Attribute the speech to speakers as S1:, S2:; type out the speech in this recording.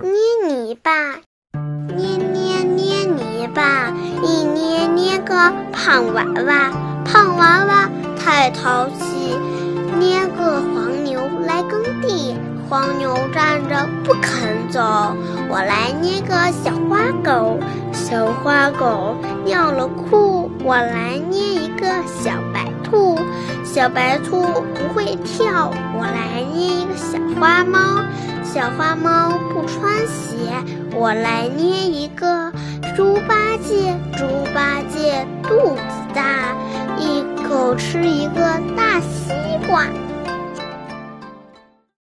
S1: 捏泥巴，捏捏捏泥巴，一捏捏个胖娃娃，胖娃娃太淘气，捏个黄牛来耕地，黄牛站着不肯走，我来捏个小花狗，小花狗尿了裤，我来捏一个小白兔，小白兔不会跳，我来捏一个小花猫。小花猫不穿鞋，我来捏一个猪八戒。猪八戒肚子大，一口吃一个大西瓜。